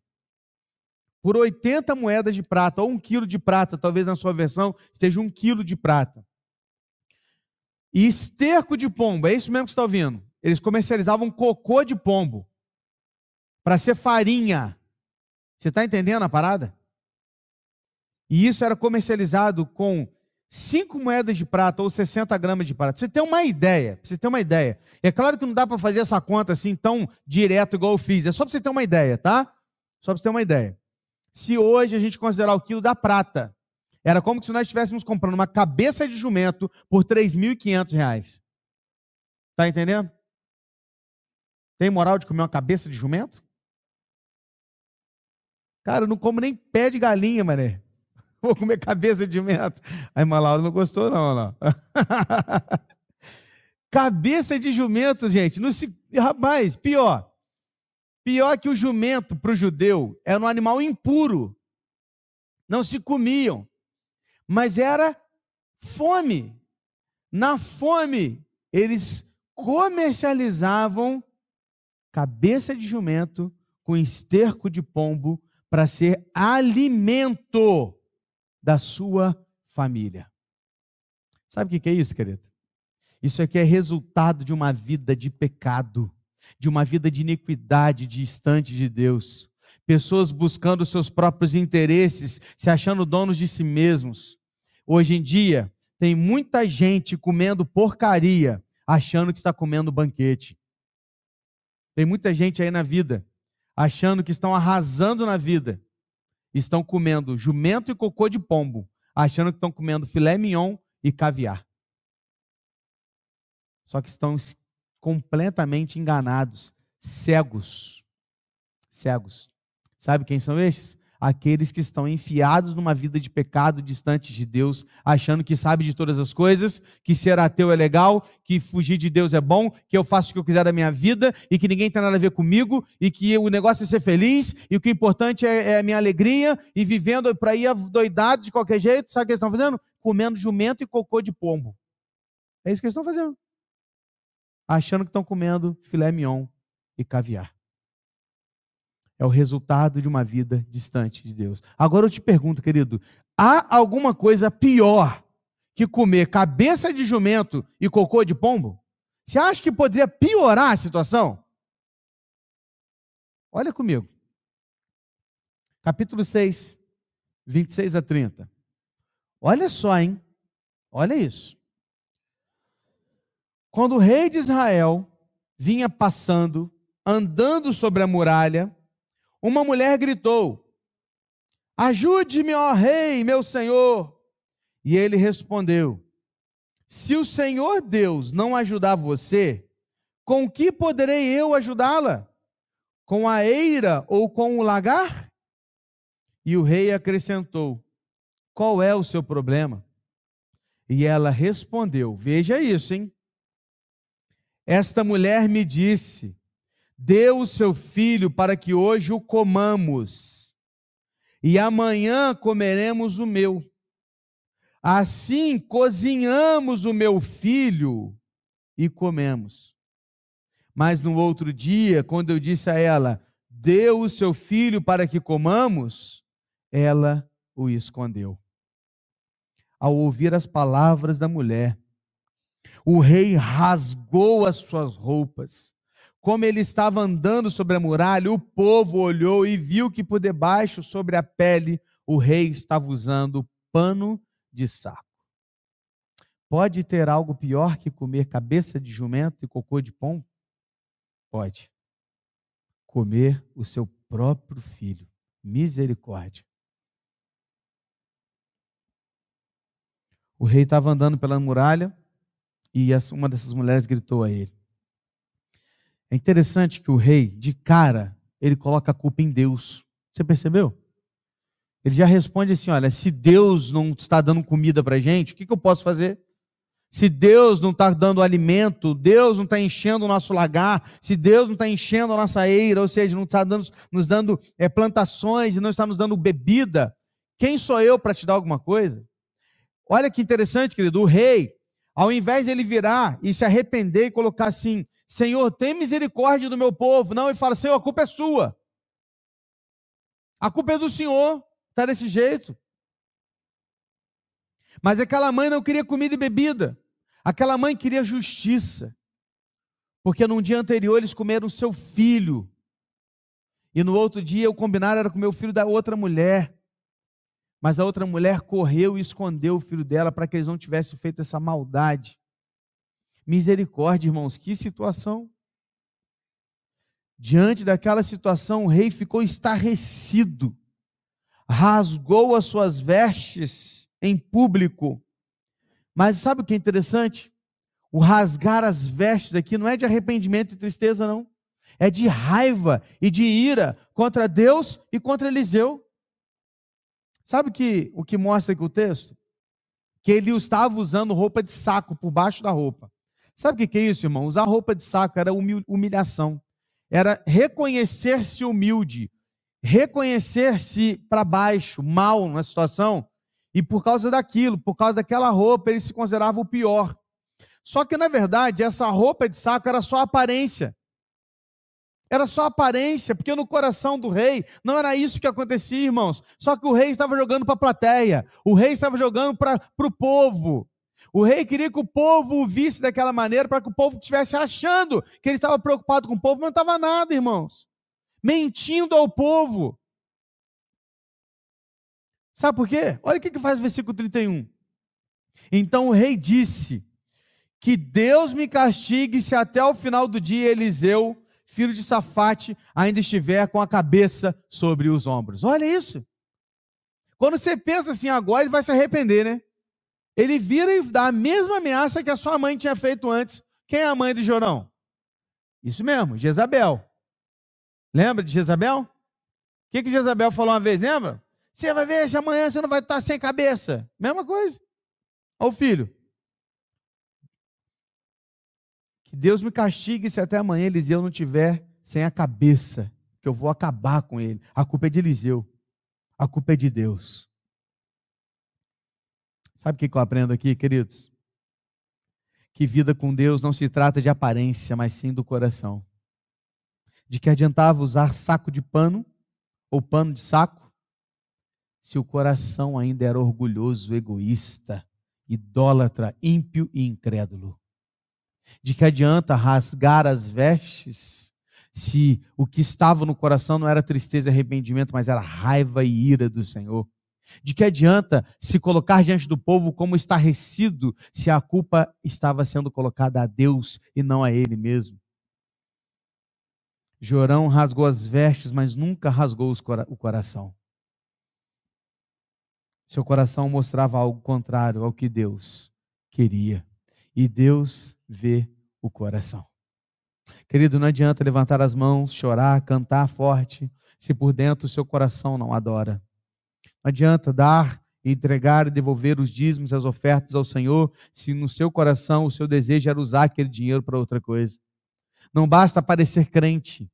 por 80 moedas de prata, ou um quilo de prata, talvez na sua versão esteja um quilo de prata. E esterco de pombo, é isso mesmo que você está ouvindo? Eles comercializavam cocô de pombo para ser farinha. Você está entendendo a parada? E isso era comercializado com 5 moedas de prata ou 60 gramas de prata. Você tem uma ideia, você tem uma ideia. É claro que não dá para fazer essa conta assim tão direto igual eu fiz. É só para você ter uma ideia, tá? Só para você ter uma ideia. Se hoje a gente considerar o quilo da prata, era como se nós estivéssemos comprando uma cabeça de jumento por 3.500 reais. Tá entendendo? Tem moral de comer uma cabeça de jumento? Cara, eu não como nem pé de galinha, mané. Vou comer cabeça de jumento. Aí Malaura não gostou, não, não. cabeça de jumento, gente. Não se... Rapaz, pior. Pior que o jumento para o judeu era um animal impuro. Não se comiam. Mas era fome. Na fome, eles comercializavam cabeça de jumento com esterco de pombo para ser alimento da sua família. Sabe o que é isso, querido? Isso aqui é resultado de uma vida de pecado, de uma vida de iniquidade distante de Deus. Pessoas buscando seus próprios interesses, se achando donos de si mesmos. Hoje em dia, tem muita gente comendo porcaria, achando que está comendo banquete. Tem muita gente aí na vida achando que estão arrasando na vida, estão comendo jumento e cocô de pombo, achando que estão comendo filé mignon e caviar. Só que estão completamente enganados, cegos. Cegos. Sabe quem são esses? aqueles que estão enfiados numa vida de pecado distante de Deus, achando que sabe de todas as coisas, que ser ateu é legal, que fugir de Deus é bom, que eu faço o que eu quiser da minha vida e que ninguém tem nada a ver comigo e que o negócio é ser feliz e o que é importante é, é a minha alegria e vivendo por aí doidado de qualquer jeito. Sabe o que eles estão fazendo? Comendo jumento e cocô de pombo. É isso que eles estão fazendo. Achando que estão comendo filé mignon e caviar é o resultado de uma vida distante de Deus. Agora eu te pergunto, querido, há alguma coisa pior que comer cabeça de jumento e cocô de pombo? Você acha que poderia piorar a situação? Olha comigo. Capítulo 6, 26 a 30. Olha só, hein? Olha isso. Quando o rei de Israel vinha passando, andando sobre a muralha, uma mulher gritou: Ajude-me, ó rei, meu senhor. E ele respondeu: Se o Senhor Deus não ajudar você, com que poderei eu ajudá-la? Com a eira ou com o lagar? E o rei acrescentou: Qual é o seu problema? E ela respondeu: Veja isso, hein? Esta mulher me disse: Deu o seu filho para que hoje o comamos, e amanhã comeremos o meu. Assim cozinhamos o meu filho e comemos. Mas no outro dia, quando eu disse a ela: Deu o seu filho para que comamos, ela o escondeu. Ao ouvir as palavras da mulher, o rei rasgou as suas roupas como ele estava andando sobre a muralha, o povo olhou e viu que por debaixo, sobre a pele, o rei estava usando pano de saco. Pode ter algo pior que comer cabeça de jumento e cocô de pão? Pode. comer o seu próprio filho. Misericórdia. O rei estava andando pela muralha e uma dessas mulheres gritou a ele. É interessante que o rei, de cara, ele coloca a culpa em Deus. Você percebeu? Ele já responde assim: olha, se Deus não está dando comida para gente, o que, que eu posso fazer? Se Deus não está dando alimento, Deus não está enchendo o nosso lagar, se Deus não está enchendo a nossa eira, ou seja, não está nos dando é, plantações e não está nos dando bebida, quem sou eu para te dar alguma coisa? Olha que interessante, querido, o rei, ao invés de ele virar e se arrepender e colocar assim, Senhor, tem misericórdia do meu povo, não, ele fala, Senhor, a culpa é sua. A culpa é do Senhor, está desse jeito. Mas aquela mãe não queria comida e bebida. Aquela mãe queria justiça, porque num dia anterior eles comeram seu filho, e no outro dia o combinado era comer o filho da outra mulher. Mas a outra mulher correu e escondeu o filho dela para que eles não tivessem feito essa maldade. Misericórdia, irmãos, que situação. Diante daquela situação, o rei ficou estarrecido, rasgou as suas vestes em público mas sabe o que é interessante? O rasgar as vestes aqui não é de arrependimento e tristeza, não. É de raiva e de ira contra Deus e contra Eliseu. Sabe que, o que mostra aqui o texto? Que ele estava usando roupa de saco por baixo da roupa. Sabe o que é isso, irmão? Usar roupa de saco era humilhação. Era reconhecer-se humilde, reconhecer-se para baixo, mal na situação, e por causa daquilo, por causa daquela roupa, ele se considerava o pior. Só que, na verdade, essa roupa de saco era só aparência. Era só aparência, porque no coração do rei não era isso que acontecia, irmãos. Só que o rei estava jogando para a plateia, o rei estava jogando para o povo. O rei queria que o povo o visse daquela maneira, para que o povo estivesse achando que ele estava preocupado com o povo, mas não estava nada, irmãos. Mentindo ao povo. Sabe por quê? Olha o que faz o versículo 31. Então o rei disse: Que Deus me castigue se até o final do dia Eliseu, filho de Safate, ainda estiver com a cabeça sobre os ombros. Olha isso. Quando você pensa assim agora, ele vai se arrepender, né? Ele vira e dá a mesma ameaça que a sua mãe tinha feito antes. Quem é a mãe de Jorão? Isso mesmo, Jezabel. Lembra de Jezabel? O que, que Jezabel falou uma vez, lembra? Você vai ver se amanhã você não vai estar sem cabeça. Mesma coisa. Olha o filho. Que Deus me castigue se até amanhã Eliseu não tiver sem a cabeça, que eu vou acabar com ele. A culpa é de Eliseu. A culpa é de Deus. Sabe o que eu aprendo aqui, queridos? Que vida com Deus não se trata de aparência, mas sim do coração. De que adiantava usar saco de pano ou pano de saco se o coração ainda era orgulhoso, egoísta, idólatra, ímpio e incrédulo? De que adianta rasgar as vestes se o que estava no coração não era tristeza e arrependimento, mas era raiva e ira do Senhor? De que adianta se colocar diante do povo como estarrecido se a culpa estava sendo colocada a Deus e não a ele mesmo? Jorão rasgou as vestes, mas nunca rasgou o coração. Seu coração mostrava algo contrário ao que Deus queria. E Deus vê o coração. Querido, não adianta levantar as mãos, chorar, cantar forte, se por dentro o seu coração não adora. Não adianta dar, entregar e devolver os dízimos, as ofertas ao Senhor, se no seu coração o seu desejo era usar aquele dinheiro para outra coisa. Não basta parecer crente,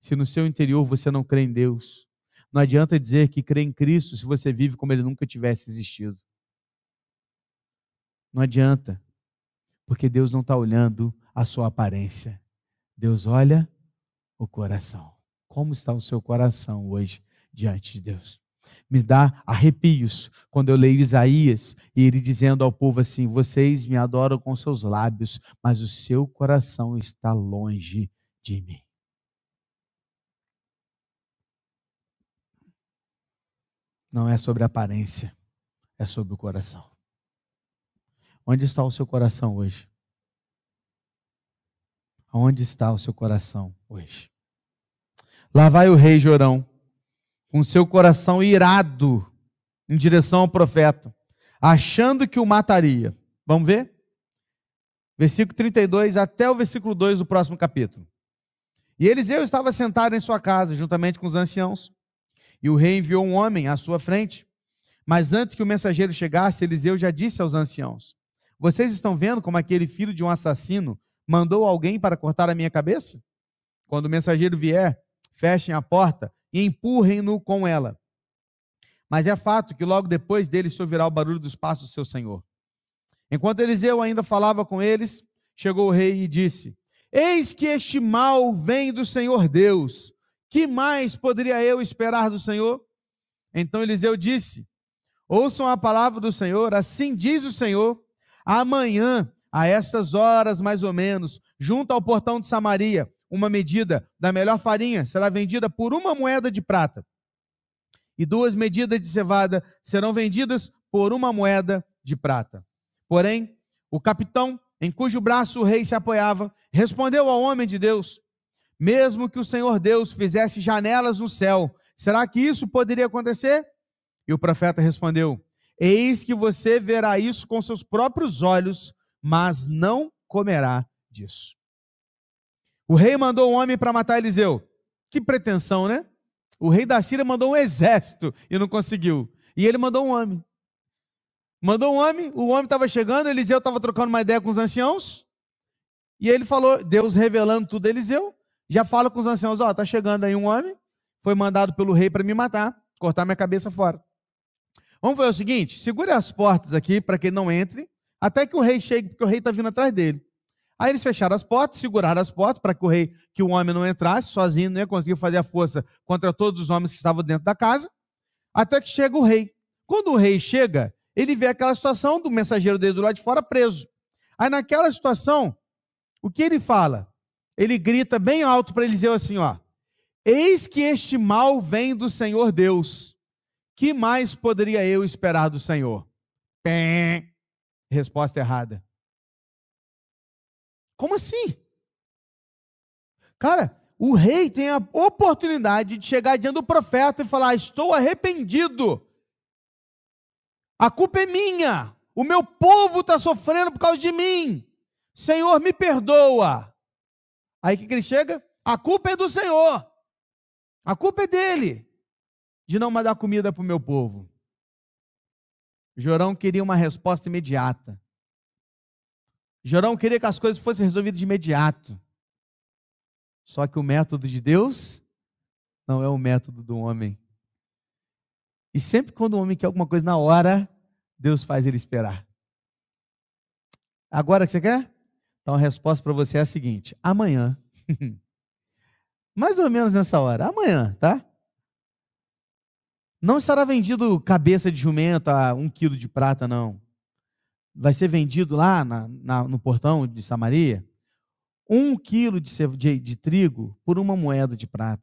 se no seu interior você não crê em Deus. Não adianta dizer que crê em Cristo se você vive como ele nunca tivesse existido. Não adianta, porque Deus não está olhando a sua aparência. Deus olha o coração. Como está o seu coração hoje diante de Deus? Me dá arrepios quando eu leio Isaías e ele dizendo ao povo assim: Vocês me adoram com seus lábios, mas o seu coração está longe de mim. não é sobre aparência, é sobre o coração. Onde está o seu coração hoje? Onde está o seu coração hoje? Lá vai o rei Jorão, com seu coração irado em direção ao profeta, achando que o mataria. Vamos ver? Versículo 32 até o versículo 2 do próximo capítulo. E Eliseu estava sentado em sua casa, juntamente com os anciãos. E o rei enviou um homem à sua frente. Mas antes que o mensageiro chegasse, Eliseu já disse aos anciãos: Vocês estão vendo como aquele filho de um assassino mandou alguém para cortar a minha cabeça? Quando o mensageiro vier, fechem a porta e empurrem-no com ela. Mas é fato que logo depois dele se ouvirá o barulho dos passos do seu senhor. Enquanto Eliseu ainda falava com eles, chegou o rei e disse: Eis que este mal vem do Senhor Deus. Que mais poderia eu esperar do Senhor? Então Eliseu disse: Ouçam a palavra do Senhor, assim diz o Senhor: amanhã, a estas horas mais ou menos, junto ao portão de Samaria, uma medida da melhor farinha será vendida por uma moeda de prata e duas medidas de cevada serão vendidas por uma moeda de prata. Porém, o capitão, em cujo braço o rei se apoiava, respondeu ao homem de Deus: Mesmo que o Senhor Deus fizesse janelas no céu, será que isso poderia acontecer? E o profeta respondeu: Eis que você verá isso com seus próprios olhos, mas não comerá disso. O rei mandou um homem para matar Eliseu. Que pretensão, né? O rei da Síria mandou um exército e não conseguiu. E ele mandou um homem. Mandou um homem, o homem estava chegando, Eliseu estava trocando uma ideia com os anciãos. E ele falou, Deus revelando tudo a Eliseu, já fala com os anciãos: Ó, oh, está chegando aí um homem, foi mandado pelo rei para me matar, cortar minha cabeça fora. Vamos fazer o seguinte: segure as portas aqui para que não entre, até que o rei chegue, porque o rei está vindo atrás dele. Aí eles fecharam as portas, seguraram as portas para que o rei, que o homem não entrasse, sozinho não ia conseguir fazer a força contra todos os homens que estavam dentro da casa, até que chega o rei. Quando o rei chega, ele vê aquela situação do mensageiro dele do lado de fora preso. Aí naquela situação, o que ele fala? Ele grita bem alto para Eliseu assim, ó: Eis que este mal vem do Senhor Deus. Que mais poderia eu esperar do Senhor? Pé. Resposta errada. Como assim? Cara, o rei tem a oportunidade de chegar diante do profeta e falar: Estou arrependido. A culpa é minha. O meu povo está sofrendo por causa de mim. Senhor, me perdoa. Aí que ele chega? A culpa é do Senhor. A culpa é dele de não mandar comida para o meu povo. Jorão queria uma resposta imediata. Jorão queria que as coisas fossem resolvidas de imediato. Só que o método de Deus não é o método do homem. E sempre quando o homem quer alguma coisa na hora, Deus faz ele esperar. Agora que você quer? Então a resposta para você é a seguinte: amanhã, mais ou menos nessa hora, amanhã, tá? Não estará vendido cabeça de jumento a um quilo de prata, não vai ser vendido lá na, na, no portão de Samaria um quilo de, de, de, trigo por uma moeda de prata.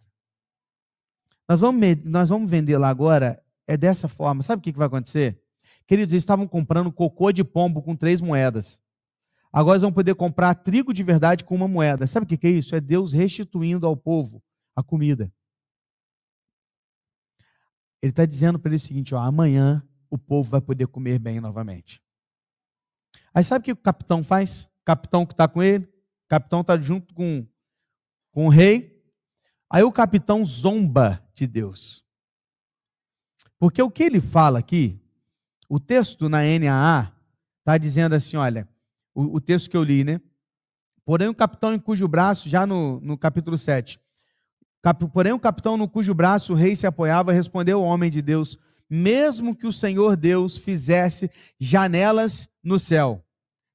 Nós vamos, nós vamos vender lá agora, é dessa forma. Sabe o que, que vai acontecer? Queridos, eles estavam comprando cocô de pombo com três moedas. Agora eles vão poder comprar trigo de verdade com uma moeda. Sabe o que, que é isso? É Deus restituindo ao povo a comida. Ele está dizendo para ele o seguinte: ó, amanhã o povo vai poder comer bem novamente. Aí sabe o que o capitão faz? O capitão que está com ele, o capitão está junto com, com o rei. Aí o capitão zomba de Deus. Porque o que ele fala aqui, o texto na NAA está dizendo assim: olha, o, o, texto que eu li, né? Porém, o capitão em cujo braço, já no, no capítulo 7, cap, porém, o capitão no cujo braço o rei se apoiava, respondeu ao homem de Deus: mesmo que o Senhor Deus fizesse janelas no céu,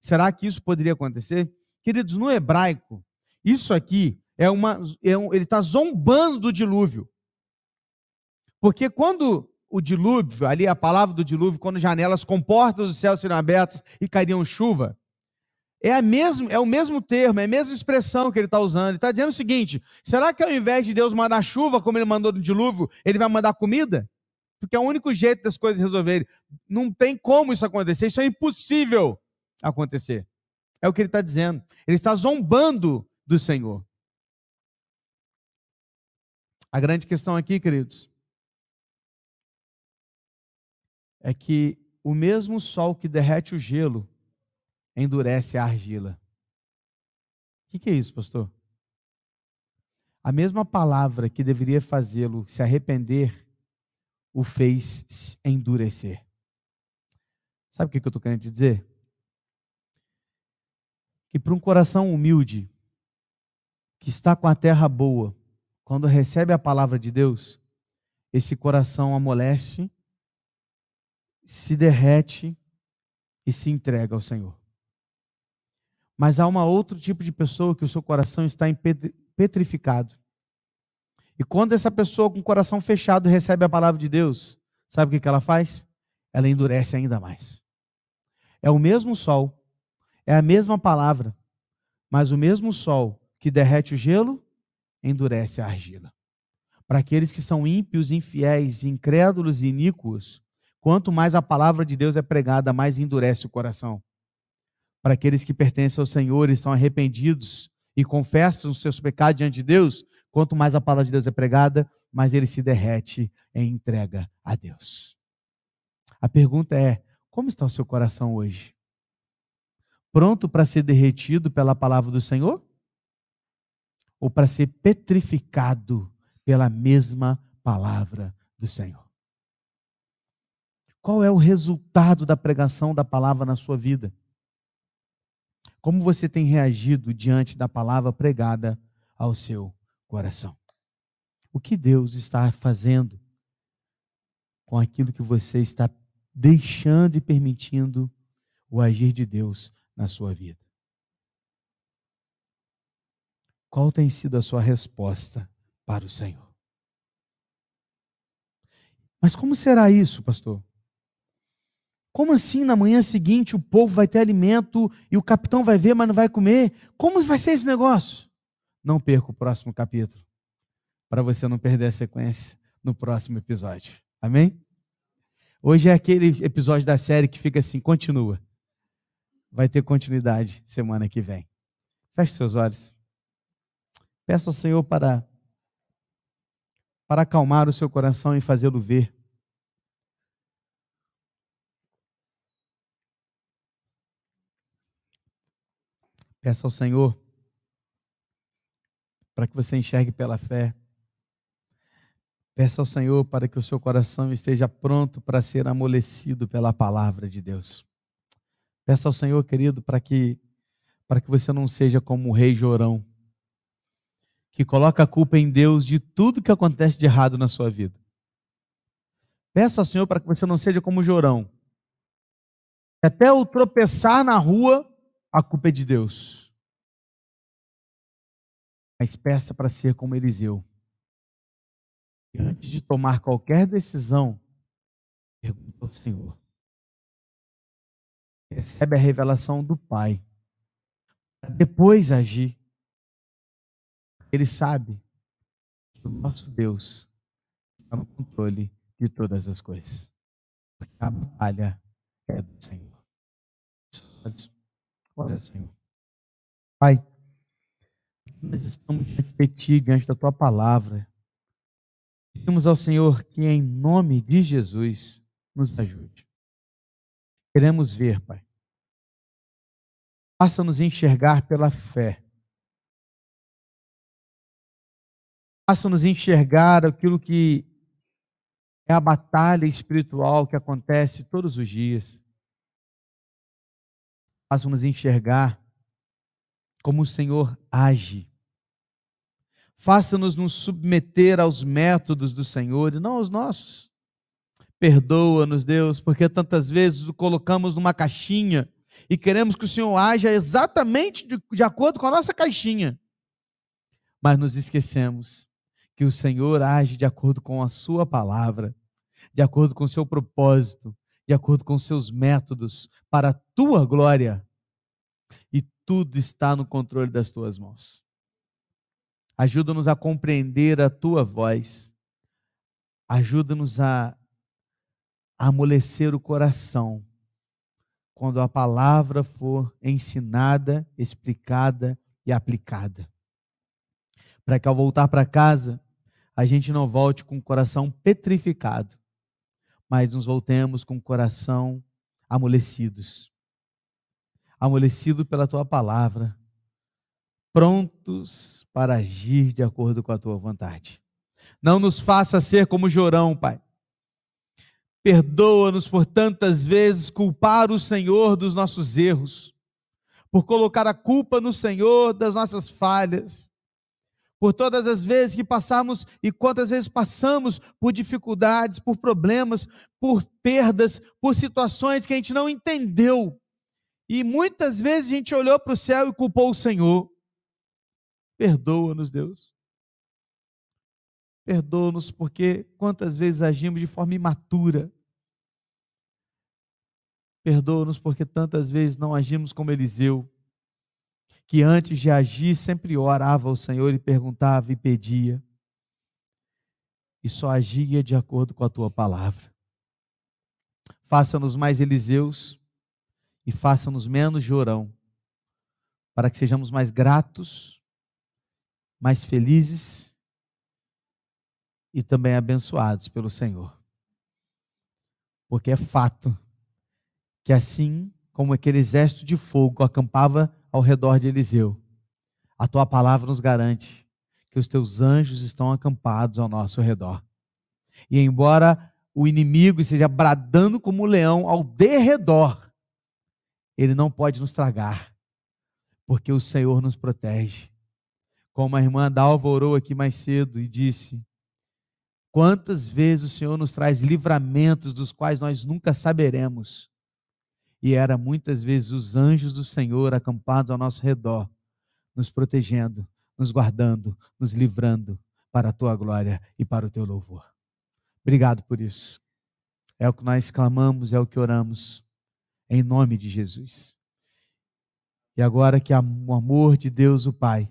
Será que isso poderia acontecer? Queridos, no hebraico, isso aqui é uma. É um, ele está zombando do dilúvio. Porque quando o dilúvio, ali a palavra do dilúvio, quando janelas com portas do céu seriam abertas e cairiam chuva, é, a mesmo, é o mesmo termo, é a mesma expressão que ele está usando. Ele está dizendo o seguinte: será que ao invés de Deus mandar chuva, como ele mandou no dilúvio, ele vai mandar comida? Porque é o único jeito das coisas resolverem. Não tem como isso acontecer, isso é impossível acontecer. É o que ele está dizendo. Ele está zombando do Senhor. A grande questão aqui, queridos, é que o mesmo sol que derrete o gelo endurece a argila. O que, que é isso, pastor? A mesma palavra que deveria fazê-lo se arrepender, o fez endurecer. Sabe o que eu estou querendo te dizer? Que para um coração humilde, que está com a terra boa, quando recebe a palavra de Deus, esse coração amolece, se derrete e se entrega ao Senhor. Mas há uma outro tipo de pessoa que o seu coração está petrificado. E quando essa pessoa com o coração fechado recebe a palavra de Deus, sabe o que ela faz? Ela endurece ainda mais. É o mesmo sol, é a mesma palavra, mas o mesmo sol que derrete o gelo, endurece a argila. Para aqueles que são ímpios, infiéis, incrédulos e iníquos, quanto mais a palavra de Deus é pregada, mais endurece o coração. Para aqueles que pertencem ao Senhor e estão arrependidos e confessam os seus pecados diante de Deus, quanto mais a palavra de Deus é pregada, mais ele se derrete em entrega a Deus. A pergunta é: como está o seu coração hoje? Pronto para ser derretido pela palavra do Senhor? Ou para ser petrificado pela mesma palavra do Senhor? Qual é o resultado da pregação da palavra na sua vida? Como você tem reagido diante da palavra pregada ao seu coração? O que Deus está fazendo com aquilo que você está deixando e permitindo o agir de Deus na sua vida? Qual tem sido a sua resposta para o Senhor? Mas como será isso, pastor? Como assim na manhã seguinte o povo vai ter alimento e o capitão vai ver, mas não vai comer? Como vai ser esse negócio? Não perca o próximo capítulo, para você não perder a sequência no próximo episódio. Amém? Hoje é aquele episódio da série que fica assim, continua. Vai ter continuidade semana que vem. Feche seus olhos. Peça ao Senhor para para acalmar o seu coração e fazê-lo ver Peça ao Senhor para que você enxergue pela fé. Peça ao Senhor para que o seu coração esteja pronto para ser amolecido pela palavra de Deus. Peça ao Senhor, querido, para que para que você não seja como o rei Jorão, que coloca a culpa em Deus de tudo que acontece de errado na sua vida. Peça ao Senhor para que você não seja como Jorão. Até o tropeçar na rua, a culpa é de Deus. Mas peça para ser como Eliseu. E antes de tomar qualquer decisão, pergunta ao Senhor. Recebe a revelação do Pai. Depois agir. Ele sabe que o nosso Deus está no controle de todas as coisas. Porque a batalha é do Senhor. Olha, Senhor. Pai, nós estamos diante de Ti, diante da Tua palavra. Pedimos ao Senhor que, em nome de Jesus, nos ajude. Queremos ver, Pai. Faça-nos enxergar pela fé. Faça-nos enxergar aquilo que é a batalha espiritual que acontece todos os dias faça-nos enxergar como o Senhor age. Faça-nos nos submeter aos métodos do Senhor e não aos nossos. Perdoa-nos, Deus, porque tantas vezes o colocamos numa caixinha e queremos que o Senhor haja exatamente de, de acordo com a nossa caixinha. Mas nos esquecemos que o Senhor age de acordo com a Sua palavra, de acordo com o seu propósito, de acordo com seus métodos, para a tua glória. E tudo está no controle das tuas mãos. Ajuda-nos a compreender a tua voz. Ajuda-nos a amolecer o coração quando a palavra for ensinada, explicada e aplicada. Para que ao voltar para casa, a gente não volte com o coração petrificado, mas nos voltemos com o coração amolecidos. Amolecido pela tua palavra, prontos para agir de acordo com a tua vontade. Não nos faça ser como Jorão, Pai. Perdoa-nos por tantas vezes culpar o Senhor dos nossos erros, por colocar a culpa no Senhor das nossas falhas, por todas as vezes que passamos e quantas vezes passamos por dificuldades, por problemas, por perdas, por situações que a gente não entendeu. E muitas vezes a gente olhou para o céu e culpou o Senhor. Perdoa-nos, Deus. Perdoa-nos porque quantas vezes agimos de forma imatura. Perdoa-nos porque tantas vezes não agimos como Eliseu que antes de agir sempre orava ao Senhor e perguntava e pedia. E só agia de acordo com a tua palavra. Faça-nos mais Eliseus e faça-nos menos Jorão, para que sejamos mais gratos, mais felizes e também abençoados pelo Senhor. Porque é fato que assim como aquele exército de fogo acampava ao redor de Eliseu. A tua palavra nos garante que os teus anjos estão acampados ao nosso redor. E embora o inimigo esteja bradando como um leão ao derredor, ele não pode nos tragar, porque o Senhor nos protege. Como a irmã Dalva orou aqui mais cedo e disse: Quantas vezes o Senhor nos traz livramentos dos quais nós nunca saberemos e era muitas vezes os anjos do Senhor acampados ao nosso redor, nos protegendo, nos guardando, nos livrando para a tua glória e para o teu louvor. Obrigado por isso. É o que nós clamamos, é o que oramos, em nome de Jesus. E agora que o amor de Deus, o Pai,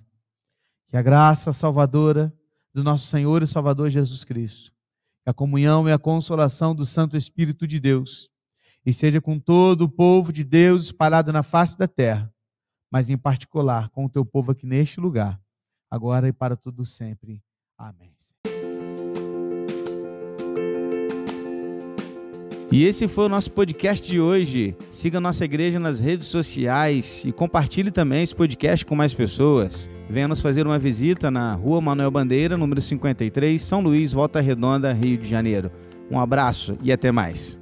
que a graça salvadora do nosso Senhor e Salvador Jesus Cristo, a comunhão e a consolação do Santo Espírito de Deus, e seja com todo o povo de Deus espalhado na face da terra, mas em particular com o teu povo aqui neste lugar, agora e para todo sempre. Amém. E esse foi o nosso podcast de hoje. Siga nossa igreja nas redes sociais e compartilhe também esse podcast com mais pessoas. Venha nos fazer uma visita na Rua Manuel Bandeira, número 53, São Luís, Volta Redonda, Rio de Janeiro. Um abraço e até mais.